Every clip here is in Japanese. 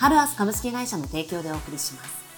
ハルアス株式会社の提供でお送りします。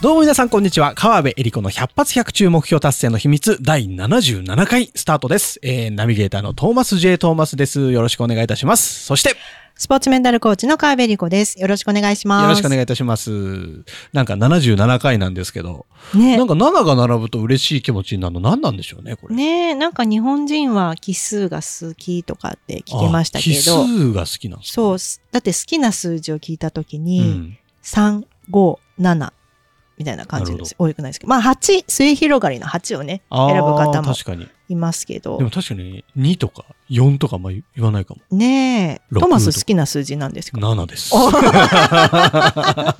どうも皆さんこんにちは。川辺恵里子の100発100中目標達成の秘密第77回スタートです。えー、ナビゲーターのトーマス J. トーマスです。よろしくお願いいたします。そして、よスポーツメンタルコーチの川辺理子です。よろしくお願いします。ろしくお願いいたします。なんか77回なんですけど、ねなんか7が並ぶと嬉しい気持ちになるの何なんでしょうね、これ。ねえ、なんか日本人は奇数が好きとかって聞きましたけあど、奇数が好きなんですか？そう、すだって好きな数字を聞いたときうに、ん。3、5、7みたいな感じです。多くないですけど、まあ8、末広がりの8をね、あ選ぶ方も。いますけどでも、確かに2とか4とかま言わないかも。ねえ、六トマス好きな数字なんですか？7です。お ?7。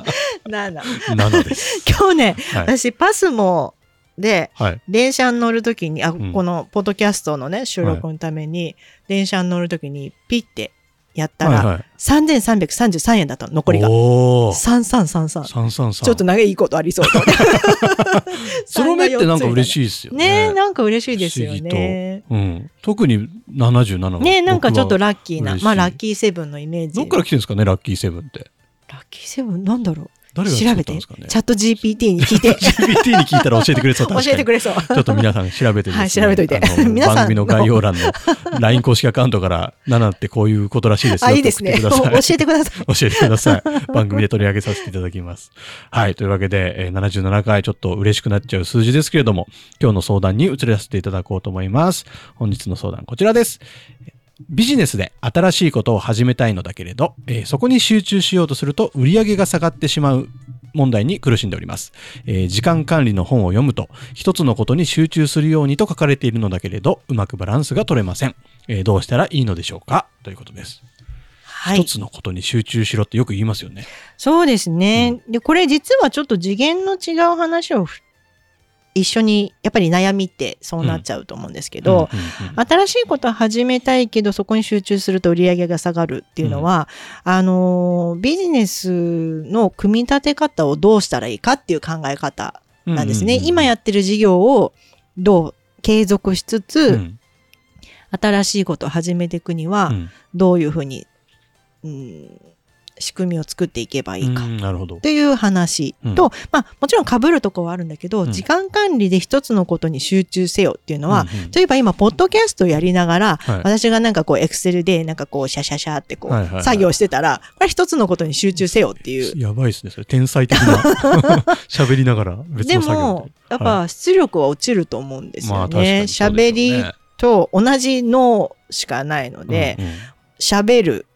7です。今日ね、はい。私パスモで、はい。電車に乗るときに、あ、んこのポッドキャストのね、収録のために、電車に乗るときにピッてやったら、はいはい。3333円だったの、残りが。おー。3333。333。ちょっと長いいことありそう。その目ってなんか嬉しいですよね。ねえ、なんか嬉しいですよね。うん。特に77はねえ、なんかちょっとラッキーな、まあラッキーセブンのイメージ。どっから来てるんですかね、ラッキーセブンって。ラッキーセブン？なんだろう誰が調べて。ね。チャット GPT に聞いて。GPT に聞いたら教えてくれそう。教えてくれそう。ちょっと皆さん調べてね。はい調べといて 皆さん番組の概要欄の LINE 公式アカウントから、7ってこういうことらしいですよ。あ、いいですね。教えてください。教えてください。番組で取り上げさせていただきます。はい。というわけで、えー77回ちょっと嬉しくなっちゃう数字ですけれども、今日の相談に移らせていただこうと思います。本日の相談こちらです。ビジネスで新しいことを始めたいのだけれど、えーそこに集中しようとすると売り上げが下がってしまう問題に苦しんでおります。えー時間管理の本を読むと、一つのことに集中するようにと書かれているのだけれど、うまくバランスが取れません。えーどうしたらいいのでしょうか？ということです。はい一。つのことに集中しろってよく言いますよね。そうですね。で、これ実はちょっと次元の違う話をふ一緒に、やっぱり悩みってそうなっちゃうと思うんですけど、うんうんうん新しいことを始めたいけど、そこに集中すると売り上げが下がるっていうのは、あのー、ビジネスの組み立て方をどうしたらいいかっていう考え方なんですね。うんうんうん。今やってる事業をどう継続しつつ、うん。新しいことを始めていくにはう、ん。どういうふうに、うん、仕組みを作っていけばいいかうんなるほどっ。ていう話と、まあもちろん被るとこはあるんだけど、うん時間管理で一つのことに集中せよっていうのは、うんうん例えば今、ポッドキャストやりながら、はい私がなんかこう、エクセルでなんかこう、シャシャシャってこう、はいはいはい作業してたら、これ一つのことに集中せよっていう。やばいですね。それ天才的な 喋りながら別での作業も、やっぱ出力は落ちると思うんですよね。喋、しょうねりと同じ脳しかないので、うんうん喋、る。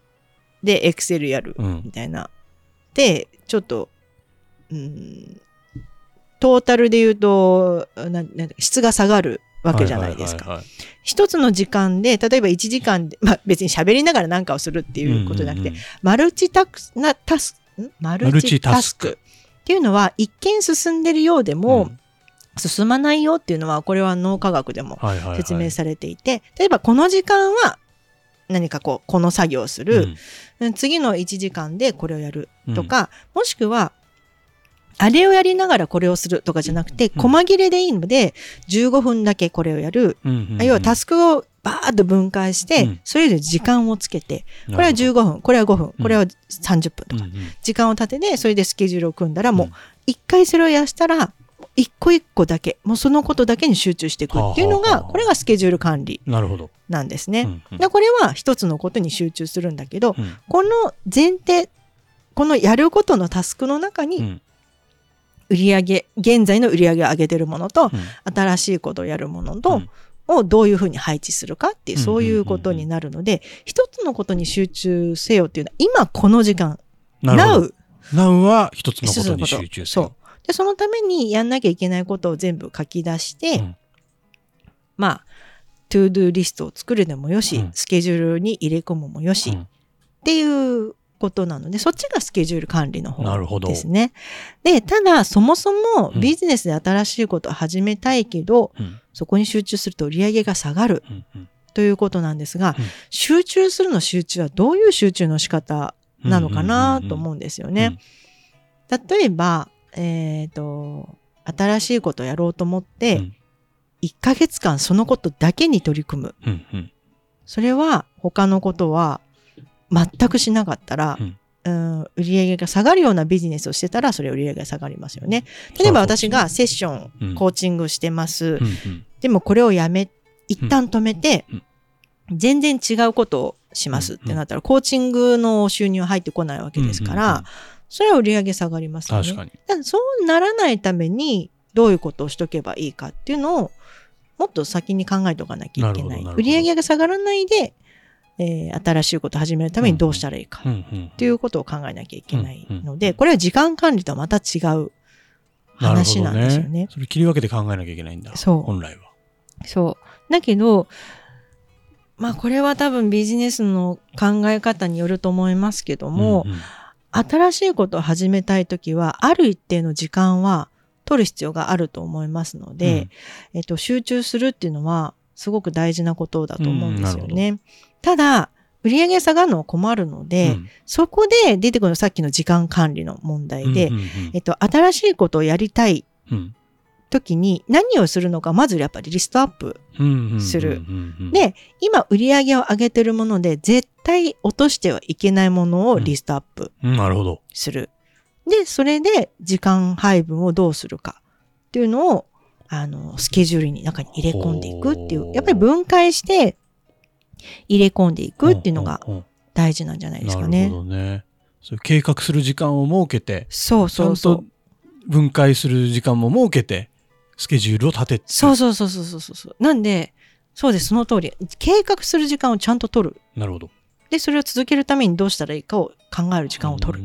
で、エクセルやる。うんみたいな。で、ちょっと、うん、トータルで言うと、ななん質が下がるわけじゃないですか。一つの時間で、例えば1時間で、まあ別に喋りながら何かをするっていうことじゃなくて、うんうんうんマルチタクスなタスク、ん？マルチタスクっていうのは一見進んでるようでも、うん進まないよっていうのは、これは脳科学でも説明されていて、例えばこの時間は何かこう、この作業をする、うん。次の1時間でこれをやるとか、もしくは、あれをやりながらこれをするとかじゃなくて、うん。細切れでいいので、15分だけこれをやる。うんうんうん。要はタスクをバーッと分解して、うん。それぞれ時間をつけて、これはなる15分、これは5分、うん。これは30分とか、時間を立てて、それでスケジュールを組んだら、もううん一回それをやしたら、一個一個だけ、もうそのことだけに集中していくっていうのが、これがスケジュール管理なるほど。なんですね。うんうん。でこれは一つのことに集中するんだけど、うん。この前提、このやることのタスクの中に、うん。売り上げ、現在の売り上げを上げてるものと、うん。新しいことをやるものと、うん。をどういうふうに配置するかっていう、うんそういうことになるので、一つのことに集中せよっていうのは、今この時間、なるほど。Now、Now は一つのことに集中する。で、そのためにやんなきゃいけないことを全部書き出して、うん。まあ、 to-do リストを作るでもよし、うん。スケジュールに入れ込むもよし、うん。っていうことなので、そっちがスケジュール管理の方ですね。で、ただ、そもそもうん。ビジネスで新しいことを始めたいけど、うん。そこに集中すると売り上げが下がるうんうん。ということなんですが、うん。集中するの集中はどういう集中の仕方なのかなと思ううんですよね。例えば、えっ、と、新しいことをやろうと思って、うん。1ヶ月間そのことだけに取り組む。うんうん。それは他のことは全くしなかったら、うん。うん、売り上げが下がるようなビジネスをしてたら、それ売り上げが下がりますよね。例えば私がセッショうん。ン、コーチングしてます。うんうん。でもこれをやめ、一旦止めてうん、全然違うことをしますってなったら、コーチングの収入は入ってこないわけですから、それは売り上げ下がりますよね。確かに。だからそうならないためにどういうことをしとけばいいかっていうのをもっと先に考えておかなきゃいけない。売り上げが下がらないで、えー新しいことを始めるためにどうしたらいいかっていうことを考えなきゃいけないので、これは時間管理とはまた違う話なんですよね。それ切り分けて考えなきゃいけないんだ。そう本来は。そう。だけど、まあこれは多分ビジネスの考え方によると思いますけども、うんうん新しいことを始めたいときは、ある一定の時間は取る必要があると思いますので、えっと、集中するっていうのはすごく大事なことだと思うんですようん。ね。ただ、売り上げ下がるのは困るので、うん。そこで出てくるのさっきの時間管理の問題で、うんうん。えっと、新しいことをやりたいうん時に何をするのか、まずやっぱりリストアップうんうんするうんうんうんで、今売り上げを上げてるもので、絶対落としてはいけないものをリストアップうんなるほど。する。で、それで時間配分をどうするかっていうのを、あの、スケジュールに中に入れ込んでいくっていほうう、やっぱり分解して入れ込んでいくっていうのがうんうんうん大事なんじゃないですかねね。そ計画する時間を設けて、そうそうそう。分解する時間も設けて、スケジュールを立てて。そうそうそうそうそうそう。なんで、そうです、その通り。計画する時間をちゃんと取る。なるほど。で、それを続けるためにどうしたらいいかを考える時間を取る。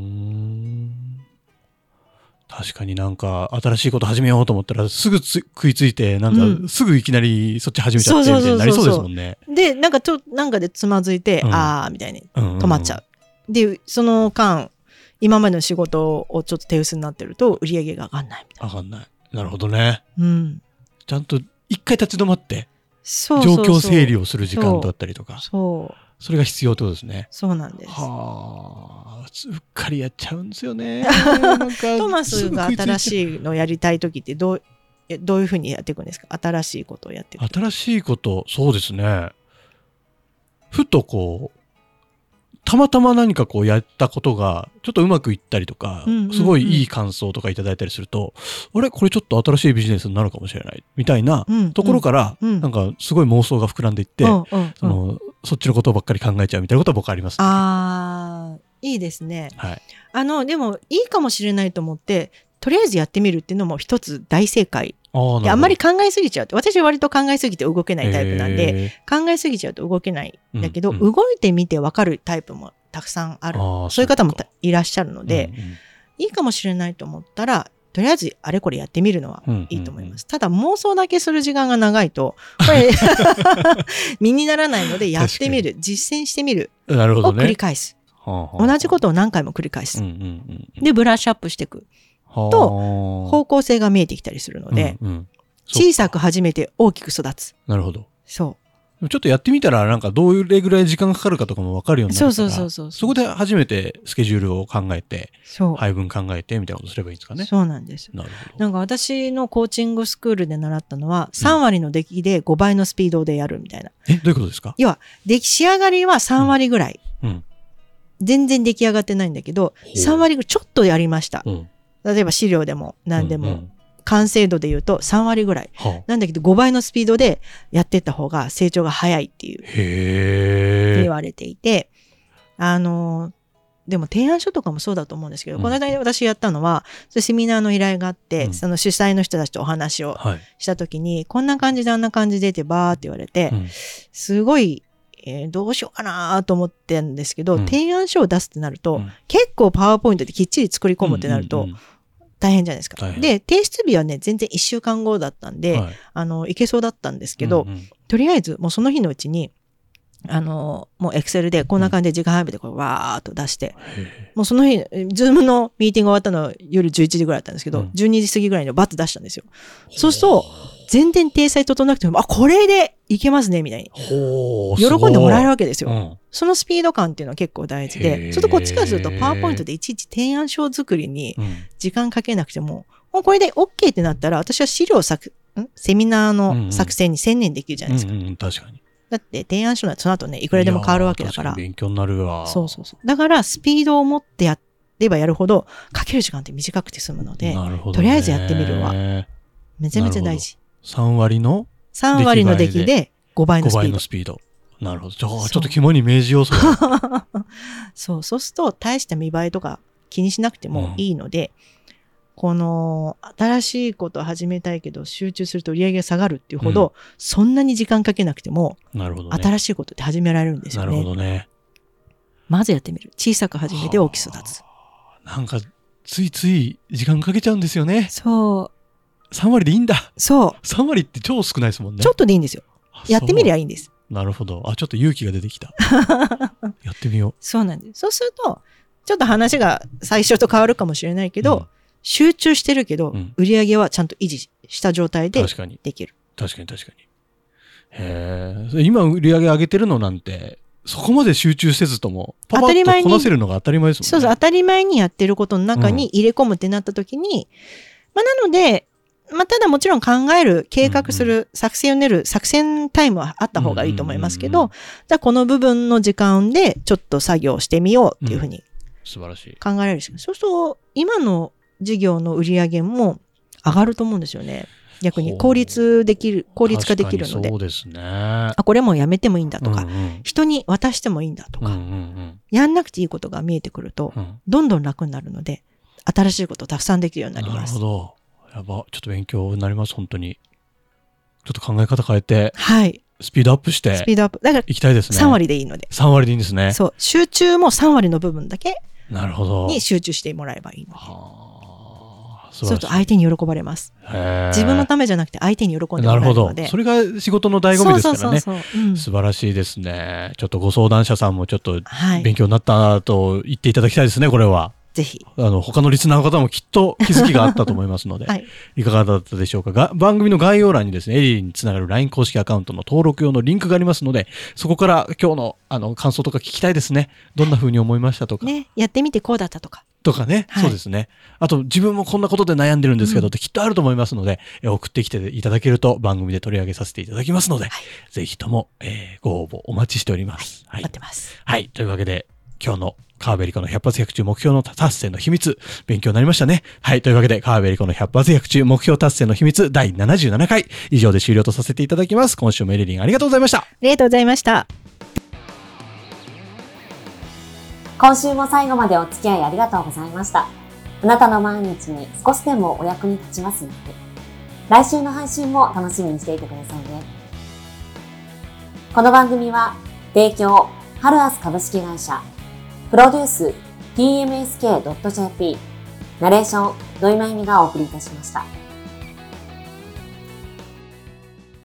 確かになんか新しいこと始めようと思ったらすぐつ食いついてなんうんかすぐいきなりそっち始めちゃってみたいになりそうですもんね。で、なんかちょっと、なんかでつまずいて、うんあーみたいに止止まっちゃう。で、その間、今までの仕事をちょっと手薄になってると、売り上げが上がんないみたいわかんない。なるほどね。な。うん。ちゃんと一回立ち止まって状況整理をする時間だったりとか、そう。それが必要ってことですね。そうなんです。はあ、うっかりやっちゃうんですよね。トマスが新い。しいのやりたい時ってどう、えどういうふうにやっていくんですか？新しいことをやって。新しいこと、そうですね。ふとこう、たまたま何かこうやったことが、ちょっとうまくいったりとか、すごいいい感想とかいただいたりすると、あれ？これちょっと新しいビジネスになるかもしれない。みたいなうんところから、うんなんかすごい妄想が膨らんでいって、その、そっちのことばっかり考えちゃうみたいなことは僕あります、ね。あーいいですね。はい。あの、でも、いいかもしれないと思って、とりあえずやってみるっていうのも一つ大正解。あであんまり考えすぎちゃうって。私は割と考えすぎて動けないタイプなんで、へ考えすぎちゃうと動けないんだけど、うんうん動いてみて分かるタイプもたくさんある。そういう方もいらっしゃるので、うんうんいいかもしれないと思ったら、とりあえずあれこれやってみるのはうんうんうんいいと思います。ただ妄想だけする時間が長いと、これ、身にならないのでやってみる、実践してみるをなるほどね。繰り返す。はあはあ同じことを何回も繰り返すうん。うんうんうんで、ブラッシュアップしていく。はあと方向性が見えてきたりするので、うんうん小さく始めて大きく育つ。なるほど。そちょっとやってみたら、なんかどうれぐらい時間かかるかとかも分かるようう。になるからそうそうそうそう。そこで初めてスケジュールを考えて、そう。配分考えてみたいなことすればいいんですかね。そうなんです。なるほど。なんか私のコーチングスクールで習ったのは、3割の出来で5倍のスピードでやるみたいな。え、どういうことですか？出来仕上がりは3割ぐらい。うん。全然出来上がってないんだけど、ほう3割ぐらいちょっとやりました。うん。例えば資料でも何でも、うんうん。完成度で言うと3割ぐらい。はあ。なんだけど5倍のスピードでやっていった方が成長が早いっていう。へえ。言われていて、あの、でも提案書とかもそうだと思うんですけど、うん。この間私やったのは、セミナーの依頼があって、うん。その主催の人たちとお話をはい。したときに、こんな感じであんな感じでってバーって言われて、うん。すごい、えーどうしようかなと思ってんですけど、うん。提案書を出すってなると、うん。結構パワーポイントできっちり作り込むってなるとうんうん大変じゃないですか。で、提出日はね、全然1週間後だったんで、うんはい。あの、いけそうだったんですけど、うんうん。とりあえずもうその日のうちに、あの、もうエクセルでこんな感じで時間配分でこうわーっと出して、へもうその日、ズームのミーティング終わったの夜11時ぐらいだったんですけど、うん。12時過ぎぐらいにバッと出したんですよ。ーそうすると、全然体裁整わなくても、あ、これでいけますね、みたいに。喜んでもらえるわわけですよ。そのスピード感っていうのは結構大事へで、ーそれとこっちからすると、パワーポイントでいちいち提案書作りにうん。うん時間かけなくても、もうこれで OK ってなったら、私は資料作、ん？セミナーの作成に専念できるじゃないですか。うんうん、確かに。だって提案書はその後ね、いくらでも変わるわけだからいやー確。に勉強になるわ。そうそうそう。だから、スピードを持ってやればやるほど、かける時間って短くて済むので、なるほどねとりあえずやってみるわめちゃめちゃ大事。3割の3割の出来で5倍の5倍スピード。のスピード。なるほど。じゃあ、そうちょっと肝に明示要素が。そう、そうすると、大した見栄えとか気にしなくてもいいので、この、新しいことを始めたいけど、集中すると売り上げが下がるっていうほど、そんなに時間かけなくても、なるほどね。新しいことって始められるんですよなるほね。どね。まずやってみる。小さく始めて大きく育つ。なんか、ついつい時間かけちゃうんですよね。そう、3割でいいんだ。そ3割って超少ないですもんう。ね。ちょっとでいいんですよ。あやってみりゃいいんです。なるほど。あ、ちょっと勇気が出てきた。やってみよそうなんです。そうすると、ちょっと話が最初と変わるかもしれないけど、うん集中してるけど、うん売り上げはちゃんと維持した状態う。で確かに。できる。確かに確かに。へえ。今売り上げ上げてるのなんて、そこまで集中せずとも、パパッとこなせるのが当たり前ですもんね。そうそう、当たり前にやってることの中に入れ込むってなった時に、まあなので、まあただもちろん考える、計画する、作戦を練る、作戦タイムはあった方がいいと思いますけどうんうんうん、じゃあこの部分の時間でちょっと作業してみようっていうふうに素晴らしい。考えられるし、そうすると今の事業の売り上げも上がると思うんですよね。逆に効率できる、効率化できるのでそ。うですね。あ、これもうやめてもいいんだとか、うんうん人に渡してもいいんだとか、うんうんやんなくていいことが見えてくると、うんうんどんどん楽になるので、新しいことをたくさんできるようになりますなるほ。ど。やば。ちょっと勉強になります、本当に。ちょっと考え方変えて、はい。スピードアップしてスピードアップ。だからいきたいですね。3割でいいので。3割でいいんですね。そう。集中も3割の部分だけなるほど。に集中してもらえばいいので。はあ。そうすると相手に喜ばれます。自分のためじゃなくて相手に喜んでもなるほどらえるので。。それが仕事の醍醐味ですからね。そうそうそう素晴らしいですね。ちょっとご相談者さんもちょっとはい。勉強になったと言っていただきたいですね、これは。ぜひ。あの、他のリスナーの方もきっと気づきがあったと思いますので、はい。いかがだったでしょうかが番組の概要欄にですね、エリーにつながる LINE 公式アカウントの登録用のリンクがありますので、そこから今日のあの感想とか聞きたいですね。どんな風に思いましたとか、ね。やってみてこうだったとか。とかね、はいそうですね。あと、自分もこんなことで悩んでるんですけど、ってきっとあると思いますので、え送ってきていただけると番組で取り上げさせていただきますので、ぜひとも、えーご応募お待ちしております。はい待ってます。はい。というわけで、今日のカーベリコの100発100中目標の達成の秘密、勉強になりましたね。はい。というわけで、カーベリコの100発100中目標達成の秘密第77回、以上で終了とさせていただきます。今週もエリリンありがとうございました。ありがとうございました。今週も最後までお付き合いありがとうございました。あなたの毎日に少しでもお役に立ちますように。来週の配信も楽しみにしていてくださいね。この番組は、提供、ハルアス株式会社、プロデュース、tmsk.jp、ナレーション、土井まゆみがお送りいたしました。